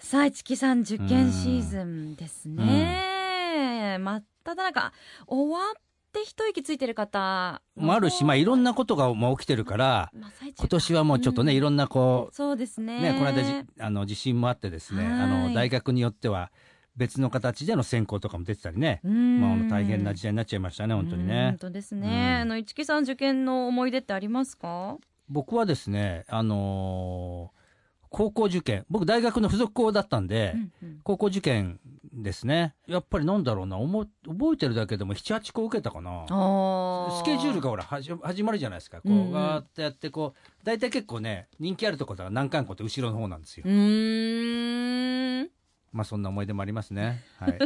さあ、市木さん受験シーズンですね。真っただ中、終わって一息ついてる方も。あるしまあいろんなことがもう起きてるから今年はもうちょっとね、うん。いろんなこそうですね。うねこの間じあの地震もあってですねあはい。の大学によっては別の形での選考とかも出てたりね。うん。まあ大変な時代になっちゃいましたね本当にうんね本当ですね。うん。あの、市木さん受験の思い出ってありますか？僕はですねあのー高校受験。僕大学の付属校だったんで、うんうん。高校受験ですね。やっぱりなんだろうな。覚えてるだけでも78校受けたかな。スケジュールがほら始始まるじゃないですか。こう、ガーってやってこう大体結構ね人気あるところは難関校って後ろの方なんですよ、うーん。まあそんな思い出もありますね。はい。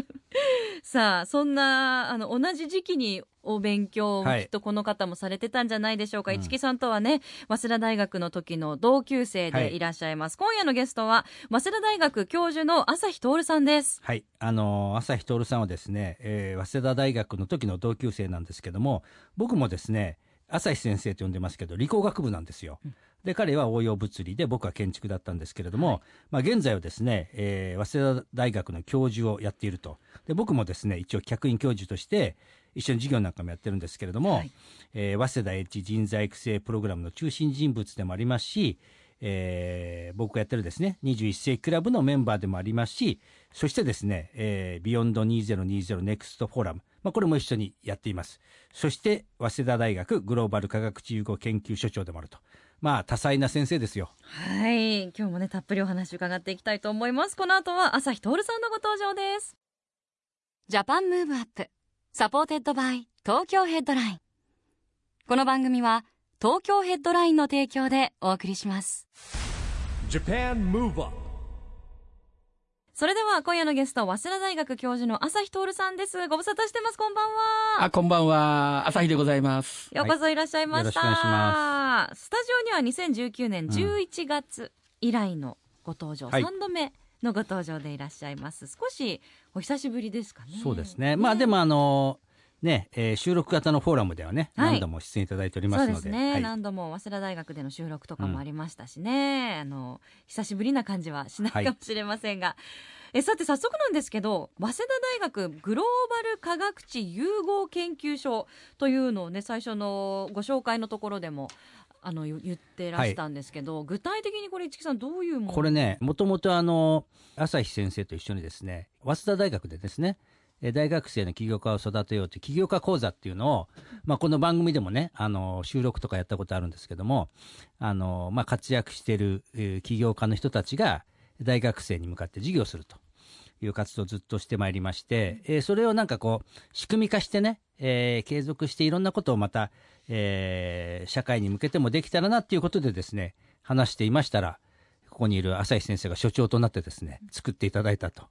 さあそんなあの同じ時期にお勉強をはい。きっとこの方もされてたんじゃないでしょうか、うん。市木さんとはね早稲田大学の時の同級生はい。でいらっしゃいます、今夜のゲストは早稲田大学教授の朝日徹さんです。はい、あのー朝日徹さんはですね、えー早稲田大学の時の同級生なんですけども僕もですね朝日先生と呼んでますけど理工学部なんですよ。で彼は応用物理で僕は建築だったんですけれども、まあ、現在はですね、えー早稲田大学の教授をやっていると。で僕もですね一応客員教授として一緒に授業なんかもやってるんですけれども、はい。えー早稲田 H 人材育成プログラムの中心人物でもありますし、えー僕がやってるですね21世紀クラブのメンバーでもありますしそしてですね、えー、 BEYOND 2020 NEXT FORUM、まあ、これも一緒にやっています。そして早稲田大学グローバル科学知融合研究所長でもあるとまあ多彩な先生ですよ。はい。今日もねたっぷりお話伺っていきたいと思います。この後は朝日透さんのご登場です。JAPAN MOVE UP。supported by 東京ヘッドライン。この番組は東京ヘッドラインの提供でお送りします。JAPAN MOVE UP それでは今夜のゲスト早稲田大学教授の朝日徹さんです。ご無沙汰してます。こんばんは。あ、こんばんは。朝日でございます。ようこそいらっしゃいました、はいよろしくお願スタジオには2019年11月以来のご登場、はい。3度目のご登場でいらっしゃいます。少しお久しぶりですかね。そうですね。まあでもあのね、えー収録型のフォーラムではね、はい。何度も出演いただいておりまそうすので。ですね、はい。何度も早稲田大学での収録とかもありましたしね、あの久しぶりな感じはしないはいかもしれませんが、えさて早速なんですけど早稲田大学グローバル科学地融合研究所というのをね最初のご紹介のところでもあの言言ってらしたんですけど、具体的にこれ市木さんどういうもの？これねもともとあの朝日先生と一緒にですね早稲田大学でですねえー大学生の起業家を育てようという起業家講座っていうのを、まあ、この番組でもねあの収録とかやったことあるんですけどもあの、まあ、活躍している、起業家の人たちが大学生に向かって授業すると。いう活動をずっとしてまいりまして、えーそれをなんかこう仕組み化してね、えー継続していろんなことをまた、えー社会に向けてもできたらなっていうことでですね話していましたらここにいる朝日先生が所長となってですね作っていただいたと。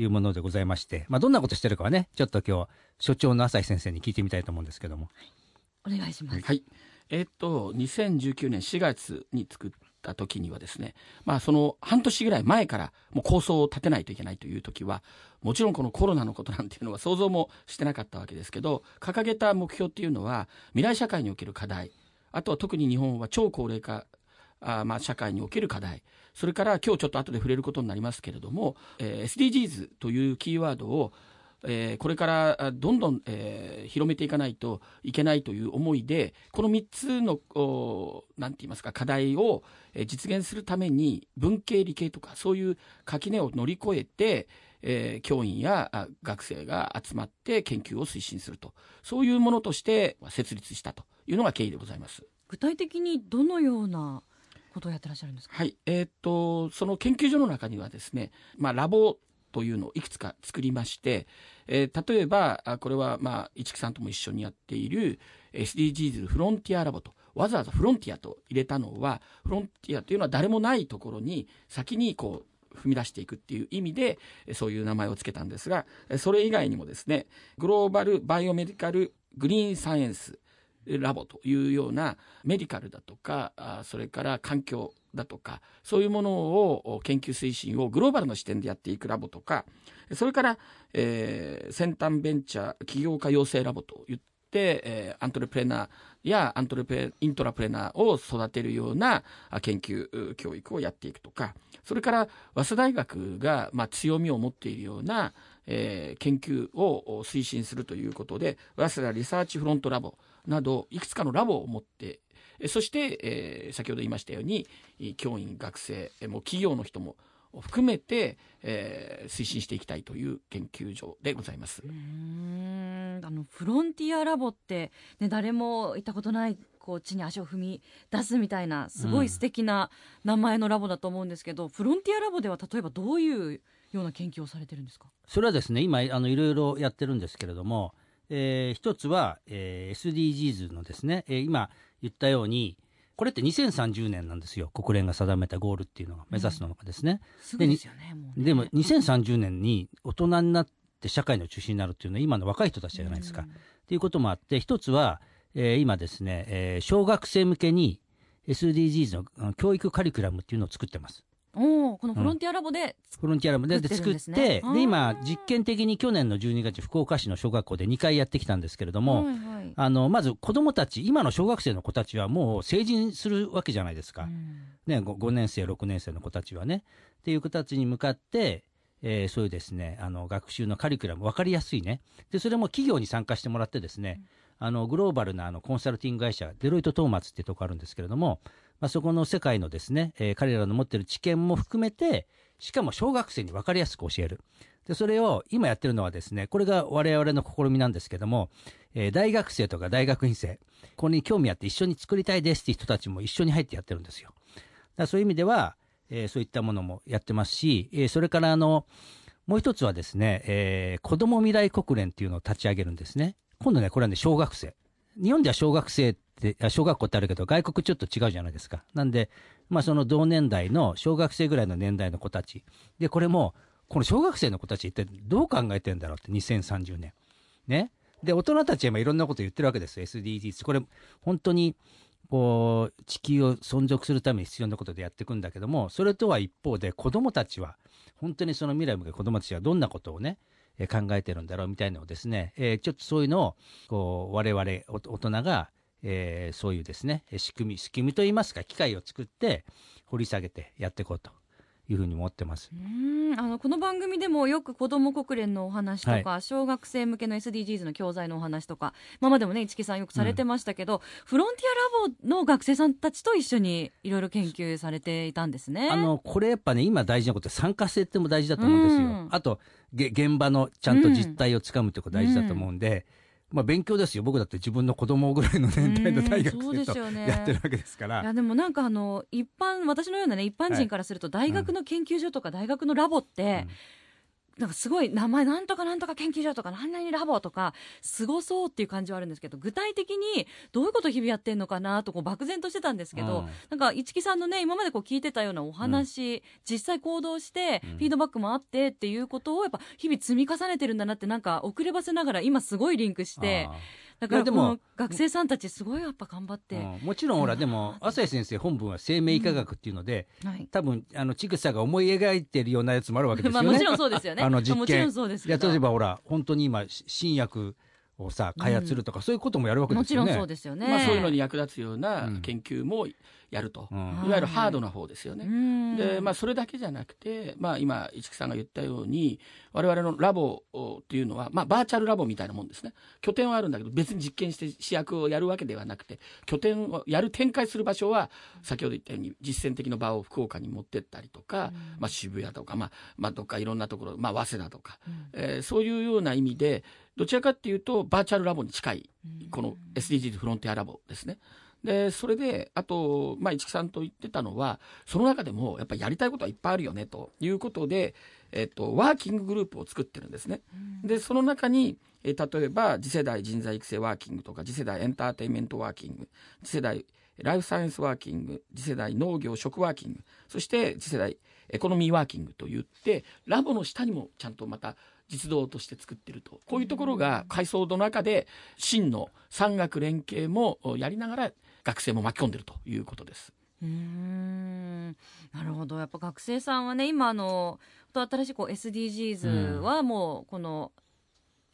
いうものでございまして、まあ、どんなことしてるかはねちょっと今日所長の朝日先生に聞いてみたいと思うんですけども。お願いします、はい。えっと、2019年4月に作った時にはですね、まあその半年ぐらい前からもう構想を立てないといけないという時は、もちろんこのコロナのことなんていうのは想像もしてなかったわけですけど、掲げた目標っていうのは未来社会における課題、あとは特に日本は超高齢化あまあ社会における課題それから今日ちょっと後で触れることになりますけれども、えー SDGs というキーワードを、えーこれからどんどん、えー広めていかないといけないという思いでこの3つのおなんて言いますか課題を、えー実現するために文系理系とかそういう垣根を乗り越えて、えー教員や学生が集まって研究を推進するとそういうものとして設立したというのが経緯でございます。具体的にどのようなことをやってらっしゃるんですか？はい、えーっとその研究所の中にはですね、まあ、ラボというのをいくつか作りまして、えー例えばこれは、まあ、市木さんとも一緒にやっている SDGs フロンティアラボとわざわざフロンティアと入れたのはフロンティアというのは誰もないところに先にこう踏み出していくっていう意味でそういう名前を付けたんですがそれ以外にもですねグローバル・バイオメディカル・グリーンサイエンスラボというようなメディカルだとかそれから環境だとかそういうものを研究推進をグローバルの視点でやっていくラボとかそれから、えー、先端ベンチャー起業家養成ラボといって、えー、アントレプレナーやアントレプイントラプレナーを育てるような研究教育をやっていくとかそれから早稲田大学が、まあ、強みを持っているような、えー、研究を推進するということで早稲田リサーチフロントラボなどいくつかのラボを持ってそして、えー、先ほど言いましたように教員学生も企業の人も含めて、えー、推進していきたいという研究所でございます。うん。あのフロンティアラボって、ね、誰も行ったことないこう地に足を踏み出すみたいなすごい素敵な名前のラボだと思うんですけど、うん、フロンティアラボでは例えばどういうような研究をされてるんですか？それはですね今あのいろいろやってるんですけれども、えー、一つは、えー、SDGs のですね、えー、今言ったようにこれって2030年なんですよ国連が定めたゴールっていうのが目指すのがですね。うん、でですよねねでも2030年に大人になって社会の中心になるっていうのは今の若い人たちじゃないですか。うん、っていうこともあって一つは、えー、今ですね、えー、小学生向けに SDGs の教育カリキュラムっていうのを作ってます。おこのフロンティアラボで、フロンティアラボで作って、で今実験的に去年の12月福岡市の小学校で2回やってきたんですけれども、はいはい、あのまず子どもたち今の小学生の子たちはもう成人するわけじゃないですか、うん、ね、5, 5年生6年生の子たちはね。っていう子たちに向かってえー、そういうですねあの学習のカリキュラム分かりやすいね。でそれも企業に参加してもらってですね、うん、あのグローバルなあのコンサルティング会社デロイト・トーマツっていうとこあるんですけれどもまあ、そこの世界のですね、えー、彼らの持ってる知見も含めて、しかも小学生に分かりやすく教える。で、それを今やってるのはですね、これが我々の試みなんですけども、えー、大学生とか大学院生、これに興味あって一緒に作りたいですって人たちも一緒に入ってやってるんですよ。だそういう意味では、えー、そういったものもやってますし、えー、それからあの、もう一つはですね、えー、子ども未来国連っていうのを立ち上げるんですね。今度ね、これはね、小学生。日本では小学生って小学校ってあるけど外国ちょっと違うじゃないですか。なんで、まあ、その同年代の小学生ぐらいの年代の子たち。でこれもこの小学生の子たち一体どう考えてんだろうって2030年。ね。で大人たちは今いろんなこと言ってるわけです SDGs これ本当にこう地球を存続するために必要なことでやっていくんだけどもそれとは一方で子どもたちは本当にその未来向け子どもたちはどんなことをねえ考えてるんだろうみたいなのをですね、えー、ちょっとそういうのをこう我々大人が、えー、そういうですね仕組み仕組みといいますか機械を作って掘り下げてやっていこうというふうに思ってます。うんあのこの番組でもよく子ども国連のお話とか、はい、小学生向けの SDGs の教材のお話とか今までもね市木さんよくされてましたけど、うん、フロンティアラボの学生さんたちと一緒にいろいろ研究されていたんですね。あのこれやっぱね今大事なこと参加性っても大事だと思うんですよ、うん、あと現場のちゃんと実態をつかむってこと大事だと思うんで、うんまあ、勉強ですよ。僕だって自分の子供ぐらいの年代の大学生とやってるわけですから。いやでもなんかあの一般私のようなね一般人からすると大学の研究所とか大学のラボって、なんかすごい名前なんとかなんとか研究所とか何々ラボとかすごそうっていう感じはあるんですけど具体的にどういうことを日々やってんのかなとこう漠然としてたんですけど、うん、なんか市木さんのね今までこう聞いてたようなお話、うん、実際行動してフィードバックもあってっていうことをやっぱ日々積み重ねてるんだなってなんか遅ればせながら今すごいリンクして。だからでも学生さんたちすごいやっぱ頑張って、うん、もちろんほらでも朝日先生本文は生命医科学っていうので、うんはい、多分あのちぐさが思い描いてるようなやつもあるわけですよね。まあもちろんそうですよね。あの実験。もちろんそうですいや例えばほら本当に今新薬をさ開発するとか、そういうこともやるわけですよね。もちろんそうですよね。まあそういうのに役立つような研究も、やると、うん、いわゆるハードな方ですよね。はい、で、まあ、それだけじゃなくて、まあ、今市木さんが言ったように我々のラボっていうのは、まあ、バーチャルラボみたいなもんですね。拠点はあるんだけど別に実験して試薬をやるわけではなくて拠点をやる展開する場所は先ほど言ったように実践的な場を福岡に持ってったりとか、まあ、渋谷とか、まあまあ、どっかいろんなところ、まあ、早稲田とか、うん、えー、そういうような意味でどちらかっていうとバーチャルラボに近いこの SDGs フロンティアラボですね。でそれであと、まあ、市木さんと言ってたのはその中でもやっぱりやりたいことはいっぱいあるよねということで、えっと、ワーキンググループを作ってるんですね。でその中にえ例えば次世代人材育成ワーキングとか次世代エンターテインメントワーキング次世代ライフサイエンスワーキング次世代農業食ワーキングそして次世代エコノミーワーキングといってラボの下にもちゃんとまた実動として作ってると。こういうところが階層の中で真の産学連携もやりながら学生も巻き込んでるということです。うん。なるほど。やっぱ学生さんはね今あの新しいこう SDGs はもうこの、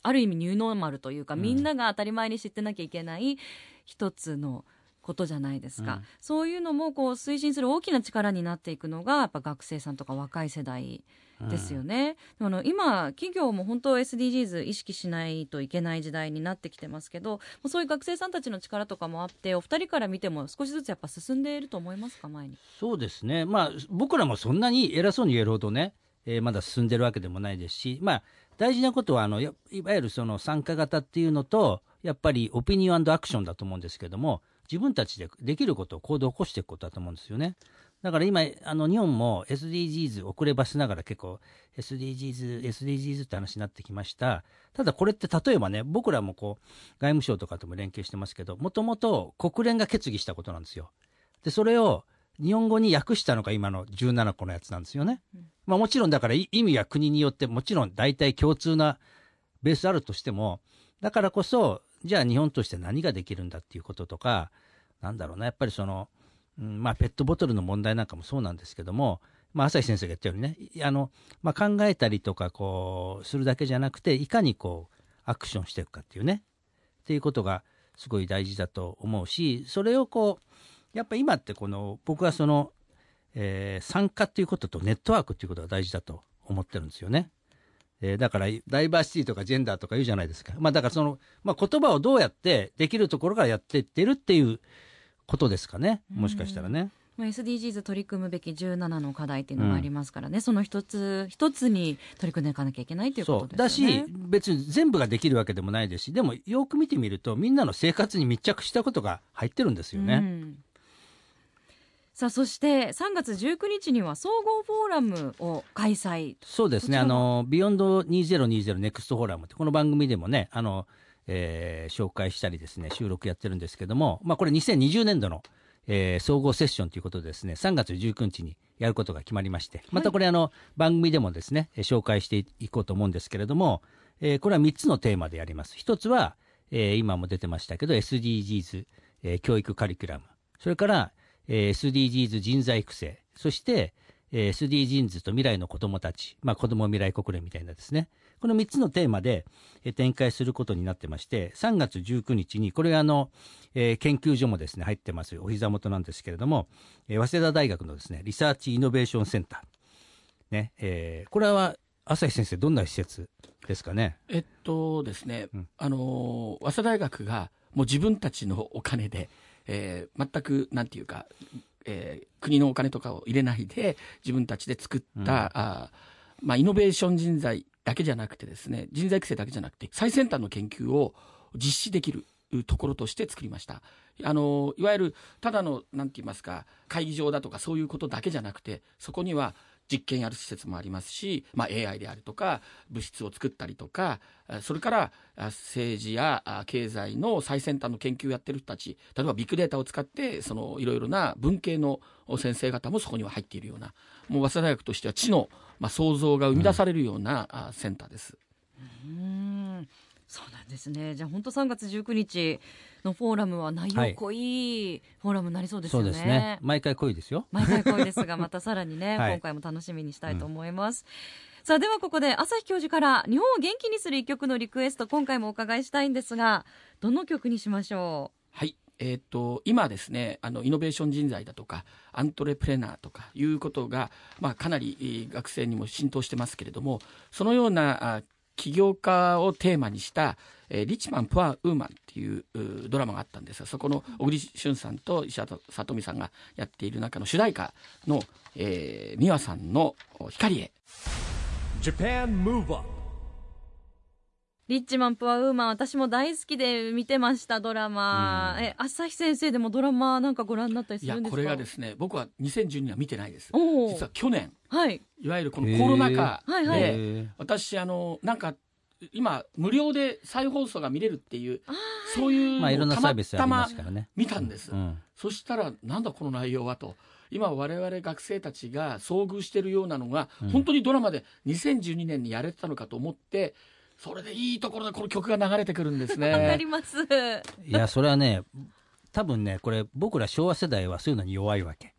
ある意味ニューノーマルというか、みんなが当たり前に知ってなきゃいけない一つのことじゃないですか、うん、そういうのもこう推進する大きな力になっていくのがやっぱ学生さんとか若い世代ですよね、あの今企業も本当 SDGs 意識しないといけない時代になってきてますけどそういう学生さんたちの力とかもあってお二人から見ても少しずつやっぱ進んでいると思いますか前に。そうですね。まあ僕らもそんなに偉そうに言えるほどね、えー、まだ進んでるわけでもないですしまあ大事なことはあのいわゆるその参加型っていうのとやっぱりオピニオンアクションだと思うんですけども自分たちでできることを行動を起こしていくことだと思うんですよね。だから今、あの日本も SDGs 遅ればせながら結構 SDGs、SDGs って話になってきました。ただこれって例えばね、僕らもこう外務省とかとも連携してますけど、もともと国連が決議したことなんですよ。で、それを日本語に訳したのが今の17個のやつなんですよね。うん、まあもちろんだから意味は国によってもちろん大体共通なベースあるとしても、だからこそ、じゃあ日本として何ができるんだっていうこととか、なんだろうな、やっぱりその、うん、まあ、ペットボトルの問題なんかもそうなんですけども、まあ、朝日先生が言ったようにね、あの、まあ、考えたりとか、こう、するだけじゃなくて、いかにこう、アクションしていくかっていうね、っていうことがすごい大事だと思うし、それをこう、やっぱ今ってこの、僕はその、えー、参加っていうこととネットワークっていうことが大事だと思ってるんですよね。えー、だから、ダイバーシティとかジェンダーとか言うじゃないですか。まあ、だからその、まあ、言葉をどうやってできるところからやっていってるっていうことですかね。もしかしたらね。まあ、SDGs 取り組むべき17の課題っていうのがありますからね、うん、その一つ一つに取り組んでいかなきゃいけないということですよね。だし別に全部ができるわけでもないですしでもよく見てみるとみんなの生活に密着したことが入ってるんですよね。うんさあそして3月19日には総合フォーラムを開催そうですねあの BEYOND 2020 NEXT FORUM ってこの番組でもねあの、えー、紹介したりですね収録やってるんですけども、まあ、これ2020年度の、えー、総合セッションということでですね3月19日にやることが決まりましてまたこれ、あの番組でもですね紹介していこうと思うんですけれども、えー、これは3つのテーマでやります。一つは、えー、今も出てましたけど SDGs、えー、教育カリキュラム。それからえー、SDGs 人材育成、そして、えー、SDGs と未来の子どもたち、まあ、子ども未来国連みたいなですね、この3つのテーマで、えー、展開することになってまして、3月19日に、これあの、えー、研究所もですね、入ってます、お膝元なんですけれども、えー、早稲田大学のですね、リサーチイノベーションセンター。ね、えー、これは、朝日先生、どんな施設ですかね？えっとですね、うん、あの、早稲田大学が、もう自分たちのお金で、えー、全くなんていうか、えー、国のお金とかを入れないで自分たちで作った、うん、あまあ、イノベーション人材だけじゃなくてですね人材育成だけじゃなくて最先端の研究を実施できるところとして作りました。あのいわゆるただの何て言いますか会議場だとかそういうことだけじゃなくてそこには実験やる施設もありますし、まあ、AI であるとか物質を作ったりとかそれから政治や経済の最先端の研究をやってる人たち例えばビッグデータを使ってそのいろいろな文系の先生方もそこには入っているようなもう早稲田大学としては知の、まあ、創造が生み出されるような、センターです。うんそうなんですねじゃあ本当3月19日のフォーラムは内容濃いフォーラムになりそうですよね。そうですね。毎回濃いですよ。毎回濃いですが、またさらにね、はい、今回も楽しみにしたいと思います。うん、さあ、ではここで朝日教授から日本を元気にする一曲のリクエスト、今回もお伺いしたいんですが、どの曲にしましょう？はい。えーと、今ですねあのイノベーション人材だとかアントレプレナーとかいうことが、まあ、かなり学生にも浸透してますけれどもそのような起業家をテーマにした「えー、リッチマン・プア・ウーマン」っていうドラマがあったんですがそこの小栗旬さんと石原さとみさんがやっている中の主題歌の、えー、美和さんの「光へ」リッチマン・プア・ウーマン私も大好きで見てましたドラマ、え朝日先生でもドラマなんかご覧になったりするんですか？これがですね僕は2012年は見てないです。実は去年、はい、いわゆるこのコロナ禍で、はいはい、私あのなんか今無料で再放送が見れるっていうそういうまあいろんなのをたまサービスありまたますからね。見たんです、うん。そしたらなんだこの内容はと。今我々学生たちが遭遇しているようなのが、うん。本当にドラマで2012年にやれてたのかと思ってそれでいいところでこの曲が流れてくるんですわかねり。ます。いや、それはね、多分ね、これ、僕ら昭和世代はそういうのに弱いわけ。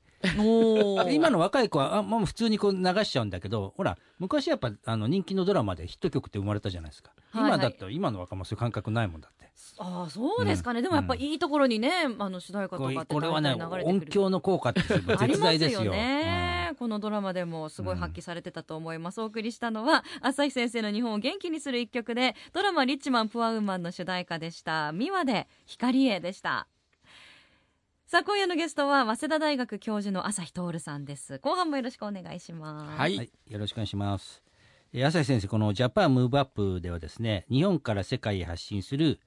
今の若い子は、あもう普通にこう流しちゃうんだけど、ほら、昔やっぱあの人気のドラマでヒット曲って生まれたじゃないですか。はいはい今だと、今の若者そういう感覚ないもんだって。ああそうですかね、でもやっぱいいところにねあの主題歌とこかってうこれはね音響の効果って 絶ありますよ。大ですよ。ね、このドラマでもすごい発揮されてたと思います、お送りしたのは朝日先生の日本を元気にする一曲でドラマリッチマンプアウーマンの主題歌でした。美和で光栄でした。さあ今夜のゲストは早稲田大学教授の朝日徹さんです。後半もよろしくお願いします。はい、はい、よろしくお願いします。えー朝日先生、このジャパンムーブアップではですね、日本から世界へ発信する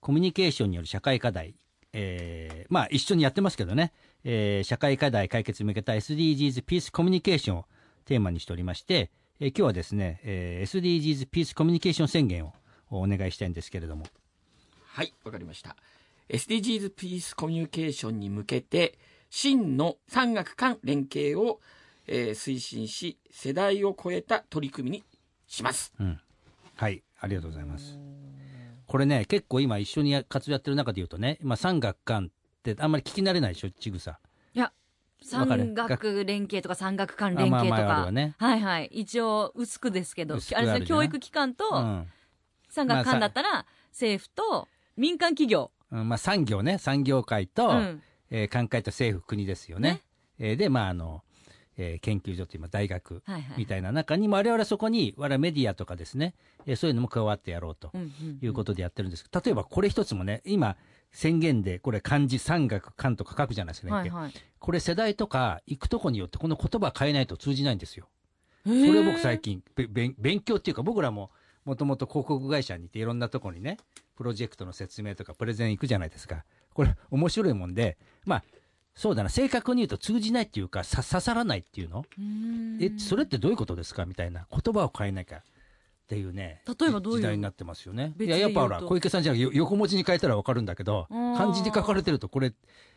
コミュニケーションによる社会課題、えーまあ一緒にやってますけどね、えー社会課題解決に向けた SDGs ピースコミュニケーションをテーマにしておりまして、えー今日はですね、えー SDGs ピースコミュニケーション宣言をお願いしたいんですけれども。はい、わかりました。SDGs ピースコミュニケーションに向けて、真の産学間連携を、えー推進し、世代を超えた取り組みにします。うん。はい、ありがとうございます。これね、結構今一緒にや活動やってる中で言うとね、今産学官ってあんまり聞き慣れないでしょ、ちぐさ。いや産学連携とか産学関連携とか、あまあまああるわね。はいはい。一応薄くですけどああるじゃん教育機関と、うん。産学官だったら政府と民間企業、うんまあ、産業ね、産業界と、うん。えー官会と政府、国ですよね。ね。えーで、まあ、あの、えー研究所という、まあ、大学はいはいみたいな中に、我々はそこに、我々メディアとかですね、えーそういうのも加わってやろうとうんうんいうことでやってるんですけど、例えばこれ一つもね、今、宣言で、これ漢字、産学、官とか書くじゃないですか、はいはい。これ世代とか行くとこによって、この言葉変えないと通じないんですよ。そそれを僕最近べ勉勉強っていうか僕らももともと広告会社にいていろんなところにねプロジェクトの説明とかプレゼン行くじゃないですか。これ面白いもんでまあそうだな。正確に言うと通じないっていうかさ刺さらないっていうの？えそれってどういうことですか？みたいな。言葉を変えなきゃっていうね例えばどういう？時代になってますよね。いややっぱほら小池さんじゃよ横文字に変えたら分かるんだけど漢字で書かれてるとこれ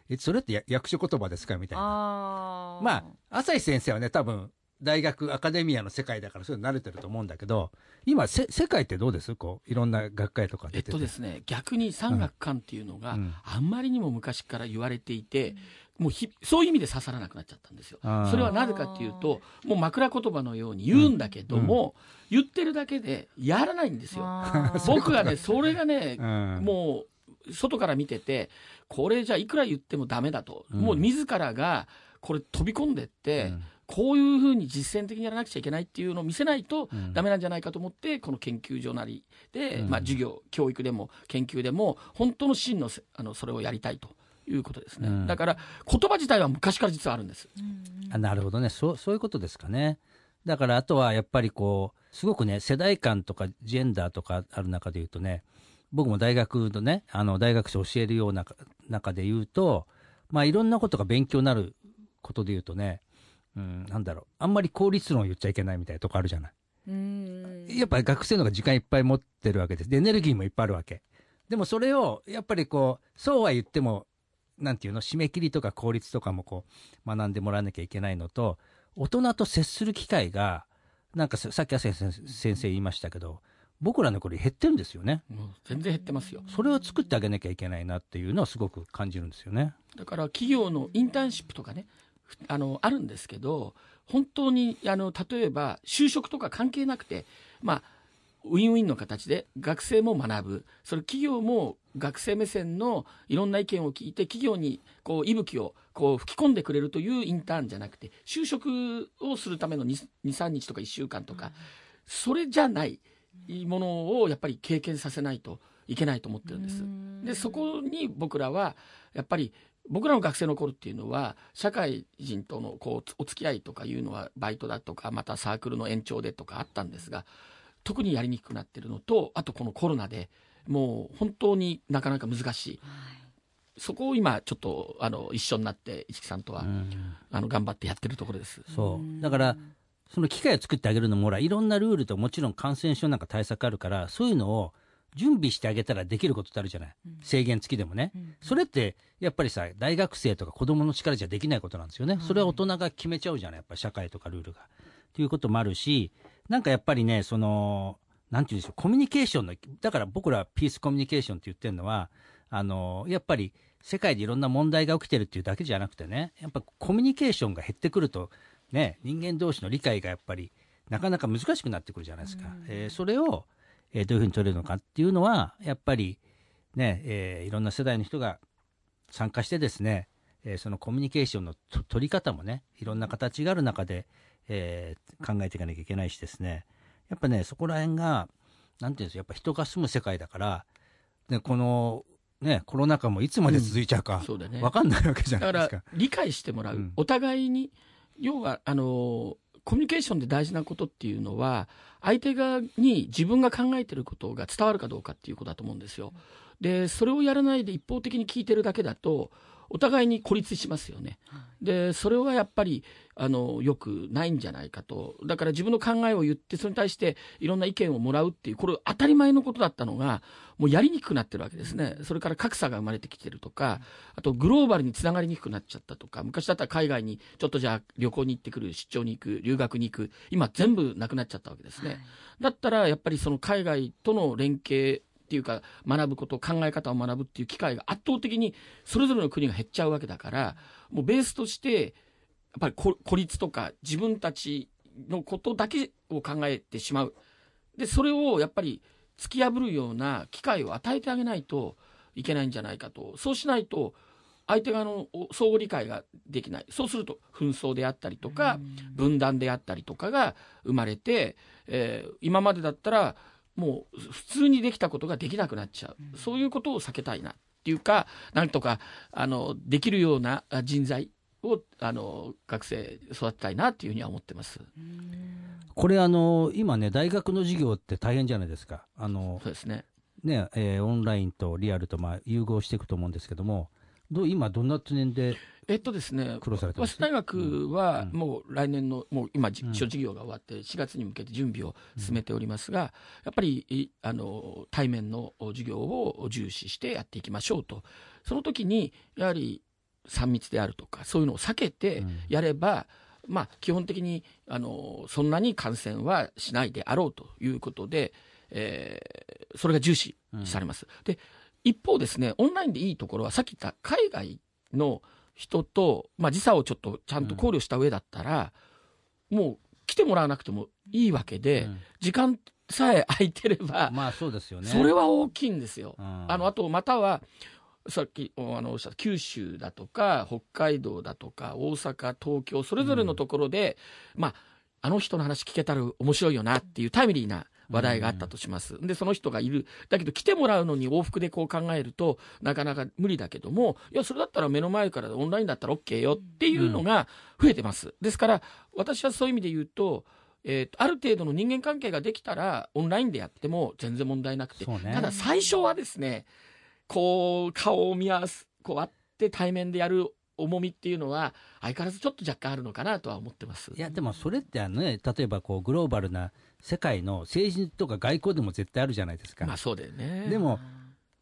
えそれってや役所言葉ですか？みたいな。あー。まあ朝日先生はね多分大学アカデミアの世界だからそういうの慣れてると思うんだけど今せ世界ってどうです？こういろんな学会とかえって。出てとですね、逆に産学官っていうのがうん。あんまりにも昔から言われていて、もうひそういう意味で刺さらなくなっちゃったんですよ。それはなぜかっていうと、もう枕言葉のように言うんだけども、言ってるだけでやらないんですよ。僕がね、それがね、うん。もう外から見てて、これじゃいくら言ってもダメだと、うん。もう自らがこれ飛び込んでって、うんこういうふうに実践的にやらなくちゃいけないっていうのを見せないとうん。ダメなんじゃないかと思って、この研究所なりで、うん。まあ、授業、教育でも研究でも、本当の真のせあのそれをやりたいということですね。うん。だから、言葉自体は昔から実はあるんです。あなるほどね。そうそういうことですかね。だからあとはやっぱりこうすごくね世代間とかジェンダーとかある中で言うとね僕も大学のねあの大学生教えるような中で言うとまあいろんなことが勉強になることで言うとねうん、なんだろうあんまり効率論を言っちゃいけないみたいなとこあるじゃないうんやっぱり学生の方が時間いっぱい持ってるわけです。で、エネルギーもいっぱいあるわけ。でもそれを、やっぱりこう、そうは言っても、なんていうの、締め切りとか効率とかもこう、学んでもらわなきゃいけないのと、大人と接する機会が、なんかささっき先先生言いましたけど、僕らの頃減ってるんですよね。もう全然減ってますよ。それを作ってあげなきゃいけないなっていうのはすごく感じるんですよね。だから企業のインターンシップとかねふあのあるんですけど本当にあの例えば就職とか関係なくてまあウィンウィンの形で学生も学ぶそれ企業も学生目線のいろんな意見を聞いて企業にこう息吹をこう吹き込んでくれるというインターンじゃなくて就職をするための23日とか1週間とか、それじゃないものをやっぱり経験させないといけないと思ってるんです。でそこに僕らはやっぱり僕らの学生の頃っていうのは社会人とのこうお付き合いとかいうのはバイトだとかまたサークルの延長でとかあったんですが特にやりにくくなってるのとあとこのコロナでもう本当になかなか難しいそこを今ちょっとあの一緒になって市木さんとは、うんあの頑張ってやってるところです。そう。だから、その機会を作ってあげるのもほらいろんなルールともちろん感染症なんか対策あるからそういうのを準備してあげたらできることってあるじゃない、制限付きでもね、それってやっぱりさ大学生とか子供の力じゃできないことなんですよね、それは大人が決めちゃうじゃないやっぱり社会とかルールが。ということもあるしなんかやっぱりねそのなんていうんでしょうコミュニケーションのだから僕らピースコミュニケーションって言ってるのはあのやっぱり世界でいろんな問題が起きてるっていうだけじゃなくてねやっぱコミュニケーションが減ってくるとね人間同士の理解がやっぱりなかなか難しくなってくるじゃないですか、えーそれを、えーどういうふうに取れるのかっていうのはやっぱりね、えーいろんな世代の人が参加してですね、えーそのコミュニケーションのと取り方もねいろんな形がある中で、えー考えていかなきゃいけないしですね。やっぱねそこら辺がなんていうんですかやっぱ人が住む世界だから、ね、この、ね、コロナ禍もいつまで続いちゃうか、そうだね分かんないわけじゃだかないですか。ら理解してもらう、うん。お互いに要はあのコミュニケーションで大事なことっていうのは相手側に自分が考えてることが伝わるかどうかっていうことだと思うんですよ。でそれをやらないで一方的に聞いてるだけだとお互いに孤立しますよね。でそれはやっぱりあのよくないんじゃないかと。だから自分の考えを言ってそれに対していろんな意見をもらうっていうこれ当たり前のことだったのがもうやりにくくなってるわけですね。それから格差が生まれてきてるとかあとグローバルにつながりにくくなっちゃったとか昔だったら海外にちょっとじゃあ旅行に行ってくる出張に行く留学に行く今全部なくなっちゃったわけですね。だったらやっぱりその海外との連携っていうか学ぶこと考え方を学ぶっていう機会が圧倒的にそれぞれの国が減っちゃうわけだからもうベースとしてやっぱり孤孤立とか自分たちのことだけを考えてしまう。でそれをやっぱり突き破るような機会を与えてあげないといけないんじゃないかと。そうしないと相手側の相互理解ができない。そうすると紛争であったりとか分断であったりとかが生まれて、えー今までだったらもう普通にできたことができなくなっちゃう、そういうことを避けたいなっていうかなんとかあのできるようなあ人材をあの学生育てたいなっていうふうには思ってます。これあの今ね大学の授業って大変じゃないですか。あのそうですね。ね、えーオンラインとリアルとまあ融合していくと思うんですけどもどう今どんな点でえっとですね、苦労されて早稲田大学はうん。もう来年の、もう今、じうん。初授業が終わって、4月に向けて準備を進めておりますが、やっぱりいあの対面の授業を重視してやっていきましょうと、その時にやはり3密であるとか、そういうのを避けてうん。やれば、まあ、基本的にあのそんなに感染はしないであろうということで、えーそれが重視されます。で一方ですね、オンラインでいいところは、さっき言った海外の人と、まあ、時差をちょっとちゃんと考慮した上だったら、もう来てもらわなくてもいいわけで、うん。時間さえ空いてれば、まあそうですよね。それは大きいんですよ。うん。あのあと、または、さっきおあのおっしゃった九州だとか、北海道だとか、大阪、東京、それぞれのところで、まあ、あの人の話聞けたら面白いよなっていうタイムリーな話題があったとします。で、その人がいる。だけど来てもらうのに往復でこう考えると、なかなか無理だけども、いや、それだったら目の前からオンラインだったら OK よっていうのが増えてます。ですから、私はそういう意味で言うと、えーとある程度の人間関係ができたらオンラインでやっても全然問題なくて、ねただ最初はですねこう顔を見合わすこう会って対面でやる重みっていうのは相変わらずちょっと若干あるのかなとは思ってます。いやでもそれってあの、ね、例えばこうグローバルな世界の政治とか外交でも絶対あるじゃないですか。まあそうだよね。でも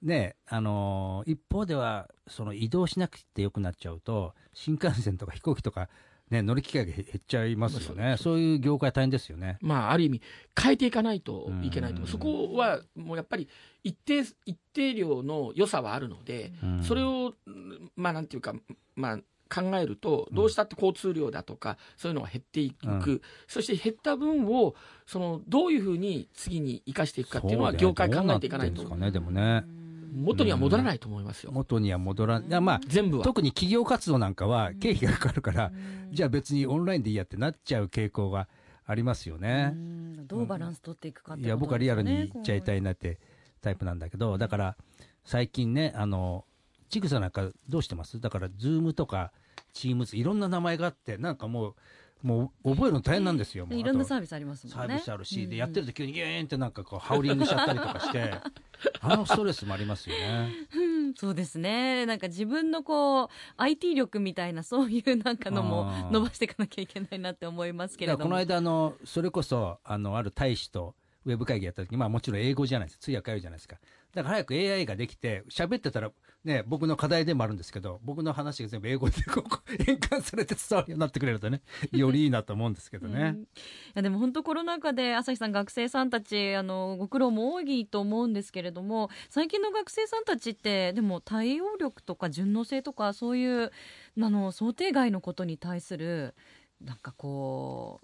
ねあのー一方ではその移動しなくてよくなっちゃうと新幹線とか飛行機とか、ね、乗る機会が減っちゃいますよね、そういう業界大変ですよね。まあある意味変えていかないといけないとそこはもうやっぱり一定一定量の良さはあるので、うんそれをうんまあなんていうかまあ考えるとどうしたって交通量だとかそういうのが減っていく、うん。そして減った分をそのどういうふうに次に生かしていくかっていうのは業界考えていかないと。ですかねでもね。元には戻らないと思いますよ、元には戻らん。いやまあ全部は。特に企業活動なんかは経費がかかるから、じゃあ別にオンラインでいいやってなっちゃう傾向がありますよね。うん。どうバランス取っていくかっていや僕はリアルに行っちゃいたいいなってタイプなんだけどだから最近ねあのちぐさなんかどうしてます？だから Zoom とか Teams いろんな名前があってなんかもうもう覚えるの大変なんですよ。いろんなサービスありますもんね。サービスあるし、うんでやってると急にギューンってなんかこうハウリングしちゃったりとかして あのストレスもありますよね。うんそうですね。なんか自分のこう IT 力みたいなそういうなんかのも伸ばしていかなきゃいけないなって思いますけれども。この間あのそれこそあのある大使とウェブ会議やった時にまあもちろん英語じゃないです通訳あるじゃないですかだから早く AI ができて喋ってたらね僕の課題でもあるんですけど僕の話が全部英語でこう 変換されて伝わるようになってくれるとねよりいいなと思うんですけどね。うんいやでも本当コロナ禍で朝日さん学生さんたちあのご苦労も多いと思うんですけれども最近の学生さんたちってでも対応力とか順応性とかそういうあの想定外のことに対するなんかこ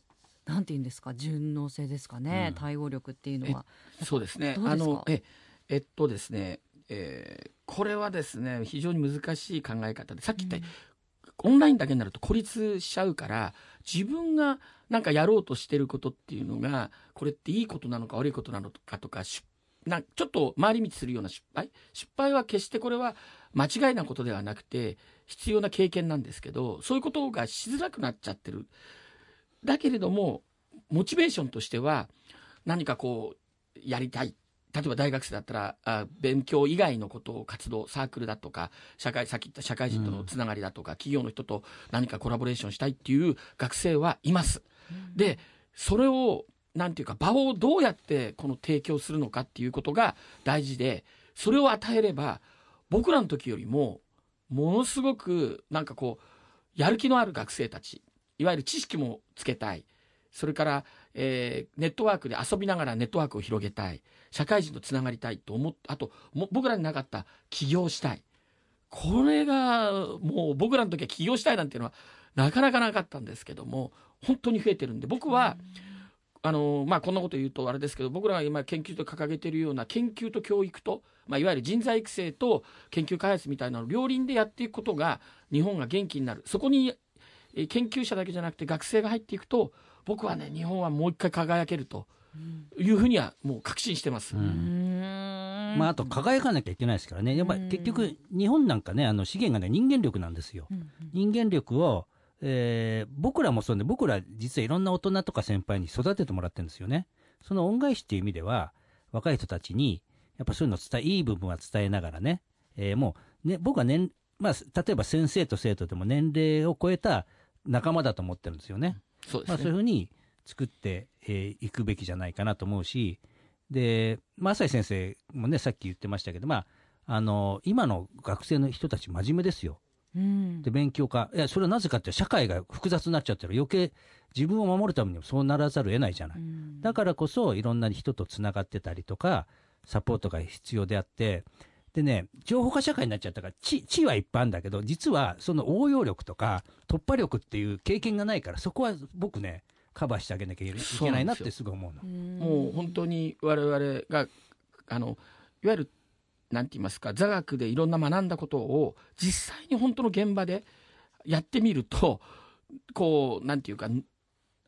うなんて言うんですか順応性ですかね、うん対応力っていうのは。そうですね。どうですか？あのええっとですね、えーこれはですね非常に難しい考え方でさっき言った、オンラインだけになると孤立しちゃうから自分がなんかやろうとしてることっていうのがこれっていいことなのか悪いことなのかとかしなちょっと回り道するような失敗？失敗は決してこれは間違いなことではなくて必要な経験なんですけどそういうことがしづらくなっちゃってる。だけれどもモチベーションとしては何かこうやりたい例えば大学生だったらあ勉強以外のことを活動サークルだとか社会さっき言った社会人とのつながりだとか、企業の人と何かコラボレーションしたいっていう学生はいます。でそれをなんていうか場をどうやってこの提供するのかっていうことが大事でそれを与えれば僕らの時よりもものすごくなんかこうやる気のある学生たちいわゆる知識もつけたいそれから、えーネットワークで遊びながらネットワークを広げたい。社会人とつながりたいと思っあとも僕らになかった起業したい。これがもう僕らの時は起業したいなんていうのはなかなかなかったんですけども本当に増えてるんで僕は、あのまあ、こんなこと言うとあれですけど僕らが今研究と掲げているような研究と教育と、まあ、いわゆる人材育成と研究開発みたいなのを両輪でやっていくことが日本が元気になる。そこにえー研究者だけじゃなくて学生が入っていくと僕はね日本はもう一回輝けるというふうにはもう確信してます。まあ、あと輝かなきゃいけないですからね、やっぱり結局、日本なんかね、あの資源がね、人間力なんですよ。うん人間力を、えー僕らもそうで、僕ら実はいろんな大人とか先輩に育ててもらってるんですよね。その恩返しっていう意味では、若い人たちに、やっぱそういうのを伝え、いい部分は伝えながらね、えーもう、ね、僕は年、まあ、例えば先生と生徒でも年齢を超えた仲間だと思ってるんですよね。まあ、そうですねそういうふうに作ってい、えーいくべきじゃないかなと思うし、で、まあ、浅井先生もね、さっき言ってましたけど、まあ、あの、今の学生の人たち真面目ですよ。うんで、勉強家。いや、それはなぜかって社会が複雑になっちゃったら余計自分を守るためにもそうならざるを得ないじゃない。うんだからこそいろんな人とつながってたりとか、サポートが必要であって、でね、情報化社会になっちゃったから、知知はいっぱいあるんだけど、実はその応用力とか突破力っていう経験がないから、そこは僕ね、カバーしてあげなきゃいけないなってすごい思うの。もう本当に我々があのいわゆるなんて言いますか座学でいろんな学んだことを実際に本当の現場でやってみるとこうなんていうか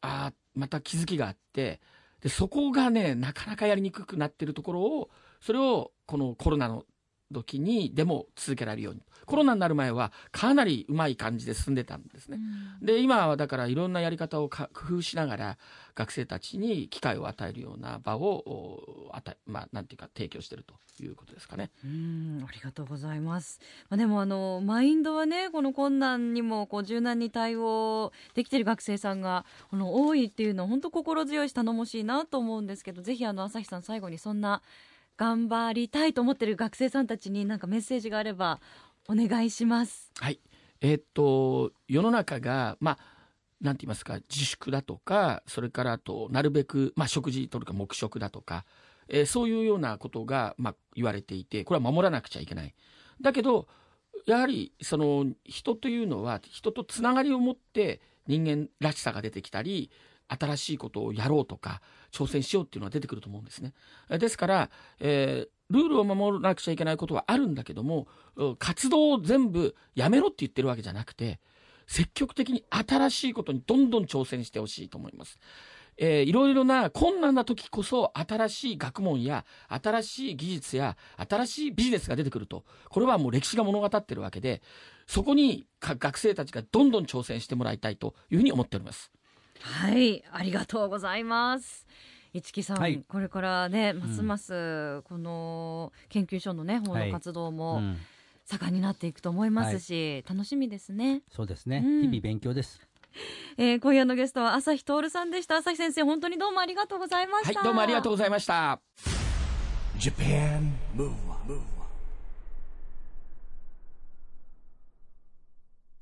あーまた気づきがあってでそこがねなかなかやりにくくなってるところをそれをこのコロナの時にでも続けられるようにコロナになる前はかなりうまい感じで進んでたんですね。で今はだからいろんなやり方をか工夫しながら学生たちに機会を与えるような場をお与えまあなんていうか提供してるということですかね。うんありがとうございます。まあ、でもあのマインドはねこの困難にもこう柔軟に対応できている学生さんがこの多いっていうのは本当心強いし頼もしいなと思うんですけどぜひあの朝日さん最後にそんな頑張りたいと思っている学生さんたちになんかメッセージがあればお願いします。はい。えーっと世の中がまあなんて言いますか自粛だとかそれからあとなるべくまあ食事とるか黙食だとか、えーそういうようなことがまあ言われていてこれは守らなくちゃいけない。だけどやはりその人というのは人とつながりを持って人間らしさが出てきたり新しいことをやろうとか挑戦しようっていうのは出てくると思うんですね。ですから、えールールを守らなくちゃいけないことはあるんだけども活動を全部やめろって言ってるわけじゃなくて積極的に新しいことにどんどん挑戦してほしいと思います。えーいろいろな困難な時こそ新しい学問や新しい技術や新しいビジネスが出てくるとこれはもう歴史が物語ってるわけでそこに学生たちがどんどん挑戦してもらいたいというふうに思っております。はいありがとうございます。市木さん、はい。これからねますますこの研究所のね方の活動うもん。盛んになっていくと思いますし、楽しみですね、そうですね、うん。日々勉強です。えー今夜のゲストは朝日徹さんでした。朝日先生本当にどうもありがとうございました、はいどうもありがとうございました。Japan Move Up,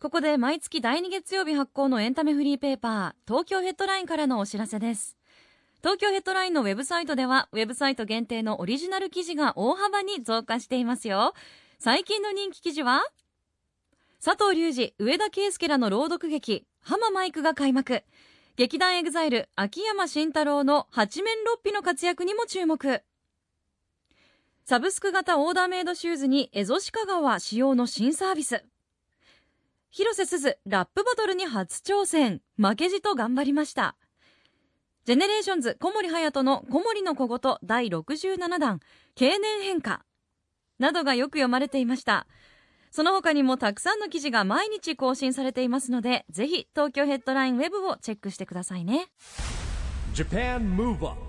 ここで毎月第2月曜日発行のエンタメフリーペーパー東京ヘッドラインからのお知らせです。東京ヘッドラインのウェブサイトではウェブサイト限定のオリジナル記事が大幅に増加していますよ。最近の人気記事は佐藤流司植田圭輔らの朗読劇浜マイクが開幕。劇団 EXILE 秋山真太郎の八面六臂の活躍にも注目。サブスク型オーダーメイドシューズにエゾシカ革使用の新サービス。広瀬すずラップバトルに初挑戦。負けじと頑張りました。ジェネレーションズ小森隼人の小森の小言第67弾経年変化。などがよく読まれていました。その他にもたくさんの記事が毎日更新されていますのでぜひ東京ヘッドラインウェブをチェックしてくださいね。Japan Move Up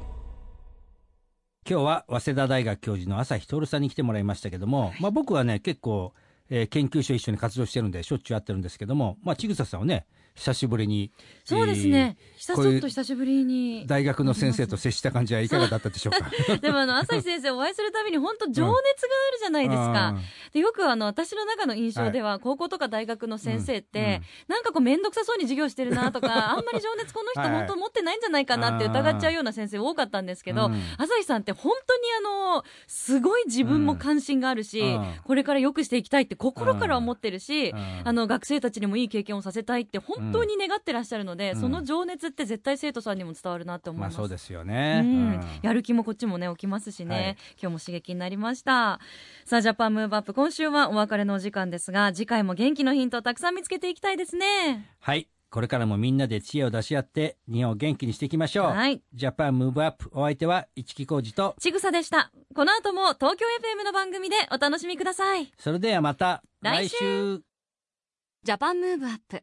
今日は早稲田大学教授の朝日徹さんに来てもらいましたけども、まあ、僕はね結構、えー研究所一緒に活動してるんでしょっちゅう会ってるんですけども、まあ、千草さんはね久しぶりにそうですね、久ちょっと久しぶりに。大学の先生と接した感じはいかがだったでしょうか？でもあの朝日先生お会いするたびに本当情熱があるじゃないですか、でよくあの私の中の印象では、高校とか大学の先生って、なんかこう面倒くさそうに授業してるなとか あんまり情熱この人はい。本当持ってないんじゃないかなって疑っちゃうような先生多かったんですけど、うん朝日さんって本当にあのすごい自分も関心があるし、うん。これから良くしていきたいって心から思ってるし、うん。あの学生たちにもいい経験をさせたいって本当に願ってらっしゃるので、うん。その情熱って絶対生徒さんにも伝わるなって思いまあます。そうですよね、うん。うん。やる気もこっちもね起きますしね、はい。今日も刺激になりました。さあ JAPAN MOVE UP 今週はお別れのお時間ですが次回も元気のヒントをたくさん見つけていきたいですね。はい。これからもみんなで知恵を出し合って日本を元気にしていきましょう、はい。 JAPAN MOVE UP お相手は市木浩二とちぐさでした。この後も東京 FM の番組でお楽しみください。それではまた来週。 JAPAN MOVE UP